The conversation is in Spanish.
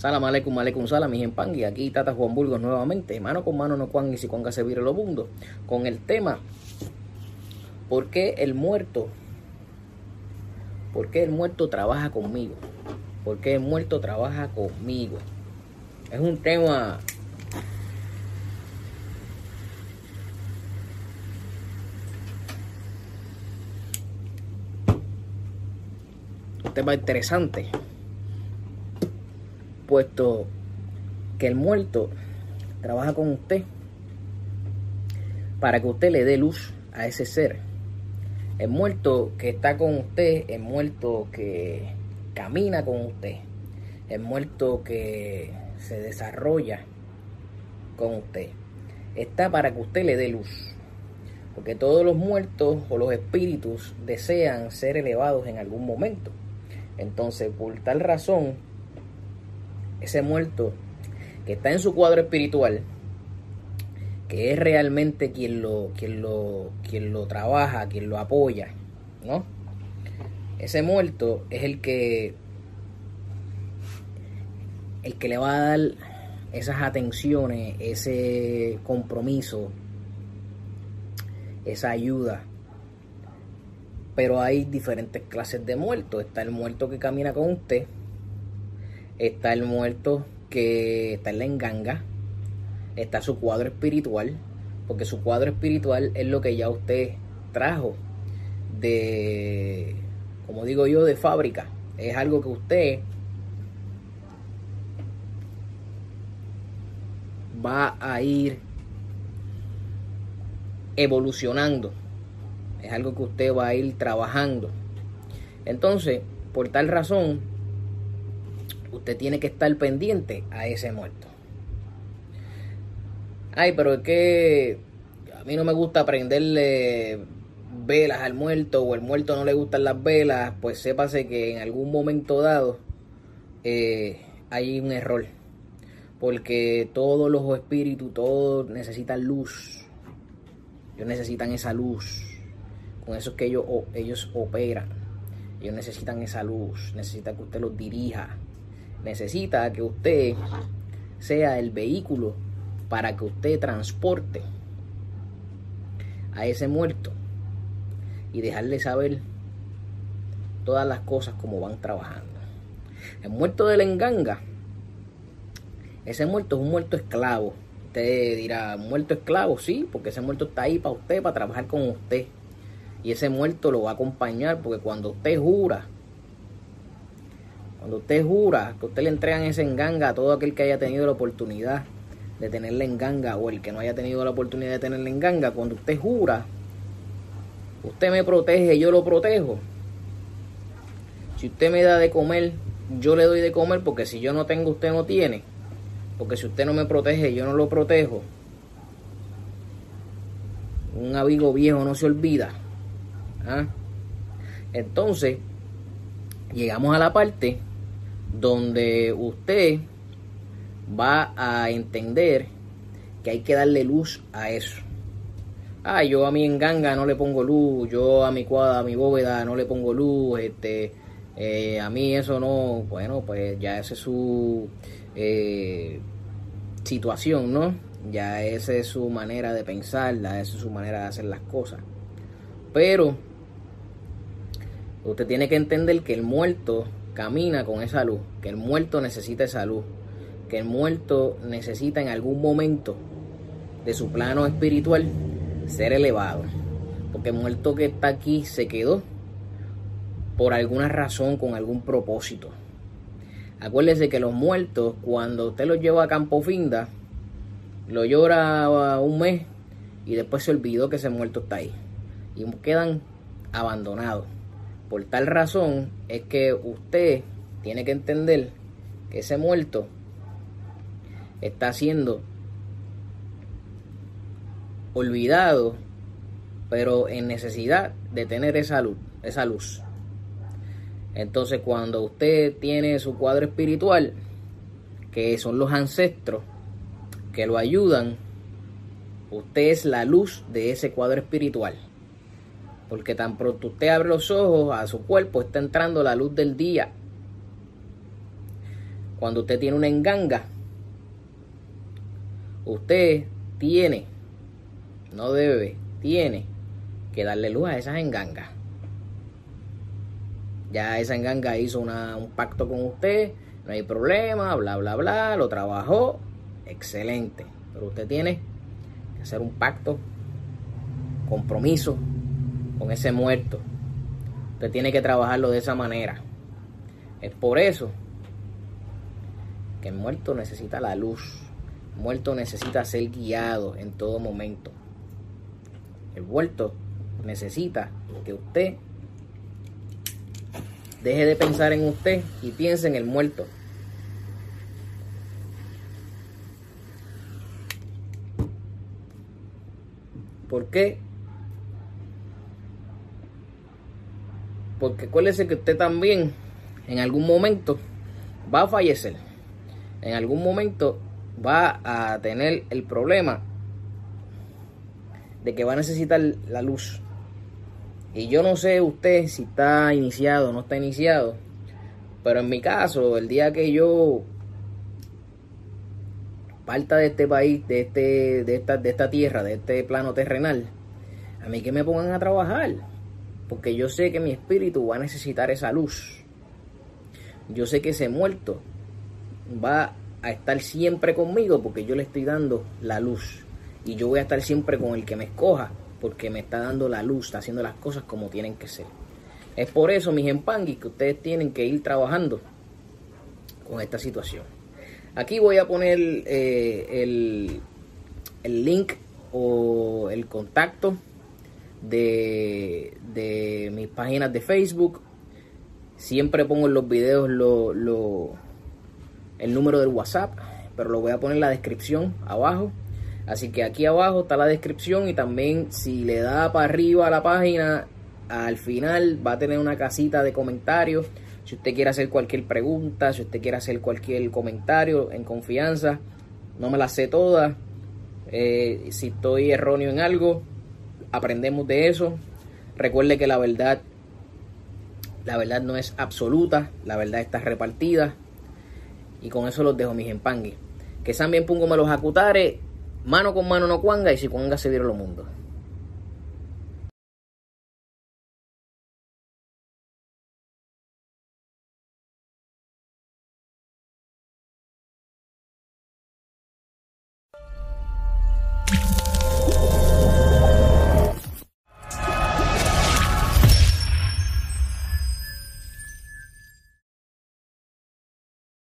Salam aleikum, aleikum salam, mi y aquí Tata Juan Burgos nuevamente, mano con mano no cuan y si cuanga se vire lo mundo, con el tema ¿Por qué el muerto? ¿Por qué el muerto trabaja conmigo? ¿Por qué el muerto trabaja conmigo? Es un tema un tema interesante puesto que el muerto trabaja con usted para que usted le dé luz a ese ser. El muerto que está con usted, el muerto que camina con usted, el muerto que se desarrolla con usted, está para que usted le dé luz. Porque todos los muertos o los espíritus desean ser elevados en algún momento. Entonces, por tal razón, ese muerto que está en su cuadro espiritual, que es realmente quien lo, quien lo, quien lo trabaja, quien lo apoya, ¿no? Ese muerto es el que el que le va a dar esas atenciones, ese compromiso, esa ayuda. Pero hay diferentes clases de muertos. Está el muerto que camina con usted, está el muerto que está en la enganga, está su cuadro espiritual, porque su cuadro espiritual es lo que ya usted trajo de, como digo yo, de fábrica. Es algo que usted va a ir evolucionando. Es algo que usted va a ir trabajando. Entonces, por tal razón, usted tiene que estar pendiente a ese muerto. Ay, pero es que a mí no me gusta prenderle velas al muerto o el muerto no le gustan las velas, pues sépase que en algún momento dado eh, hay un error. Porque todos los espíritus, todos necesitan luz. Ellos necesitan esa luz. Con eso es que ellos, ellos operan. Ellos necesitan esa luz. Necesitan que usted los dirija necesita que usted sea el vehículo para que usted transporte a ese muerto y dejarle saber todas las cosas como van trabajando. El muerto de enganga, ese muerto es un muerto esclavo. Usted dirá, muerto esclavo, sí, porque ese muerto está ahí para usted, para trabajar con usted. Y ese muerto lo va a acompañar porque cuando usted jura cuando usted jura que usted le entregan ese enganga a todo aquel que haya tenido la oportunidad de tenerle enganga o el que no haya tenido la oportunidad de tenerle enganga, cuando usted jura, usted me protege, yo lo protejo. Si usted me da de comer, yo le doy de comer porque si yo no tengo, usted no tiene. Porque si usted no me protege, yo no lo protejo. Un amigo viejo no se olvida. ¿Ah? Entonces, llegamos a la parte donde usted va a entender que hay que darle luz a eso. Ah, yo a mi enganga no le pongo luz, yo a mi cuadra, a mi bóveda no le pongo luz, este, eh, a mí eso no, bueno, pues ya esa es su eh, situación, ¿no? Ya esa es su manera de pensar, esa es su manera de hacer las cosas. Pero usted tiene que entender que el muerto camina con esa luz, que el muerto necesita esa luz, que el muerto necesita en algún momento de su plano espiritual ser elevado. Porque el muerto que está aquí se quedó por alguna razón, con algún propósito. Acuérdese que los muertos, cuando usted los lleva a Campo Finda, lo llora un mes y después se olvidó que ese muerto está ahí. Y quedan abandonados. Por tal razón es que usted tiene que entender que ese muerto está siendo olvidado, pero en necesidad de tener esa luz, esa luz. Entonces, cuando usted tiene su cuadro espiritual, que son los ancestros que lo ayudan, usted es la luz de ese cuadro espiritual. Porque tan pronto usted abre los ojos a su cuerpo, está entrando la luz del día. cuando usted tiene una enganga, usted tiene, no debe, tiene que darle luz a esas engangas. Ya esa enganga hizo un pacto con usted, no hay problema, bla, bla, bla, lo trabajó, excelente. Pero usted tiene que hacer un pacto, compromiso con ese muerto. Usted tiene que trabajarlo de esa manera. Es por eso que el muerto necesita la luz. El muerto necesita ser guiado en todo momento. El muerto necesita que usted deje de pensar en usted y piense en el muerto. ¿Por qué? Porque acuérdese que usted también en algún momento va a fallecer. En algún momento va a tener el problema de que va a necesitar la luz. Y yo no sé usted si está iniciado o no está iniciado, pero en mi caso, el día que yo parta de este país, de, este, de, esta, de esta tierra, de este plano terrenal, a mí que me pongan a trabajar, porque yo sé que mi espíritu va a necesitar esa luz. Yo sé que ese muerto va a estar siempre conmigo porque yo le estoy dando la luz. Y yo voy a estar siempre con el que me escoja porque me está dando la luz, está haciendo las cosas como tienen que ser. Es por eso, mis empanguis, que ustedes tienen que ir trabajando con esta situación. Aquí voy a poner eh, el, el, link o el contacto de, de, mis páginas de Facebook. Siempre pongo en los videos lo, lo, el número del WhatsApp, pero lo voy a poner en la descripción abajo Así que aquí abajo está la descripción y también si le da para arriba a la página, al final va a tener una casita de comentarios. Si usted quiere hacer cualquier pregunta, si usted quiere hacer cualquier comentario en confianza, no me la sé todas. Eh, si estoy erróneo en algo, aprendemos de eso. Recuerde que la verdad, la verdad no es absoluta, la verdad está repartida. Y con eso los dejo mis empangues. Que también pongo los acutares Mano con mano no cuanga y si cuanga se dieron los mundos.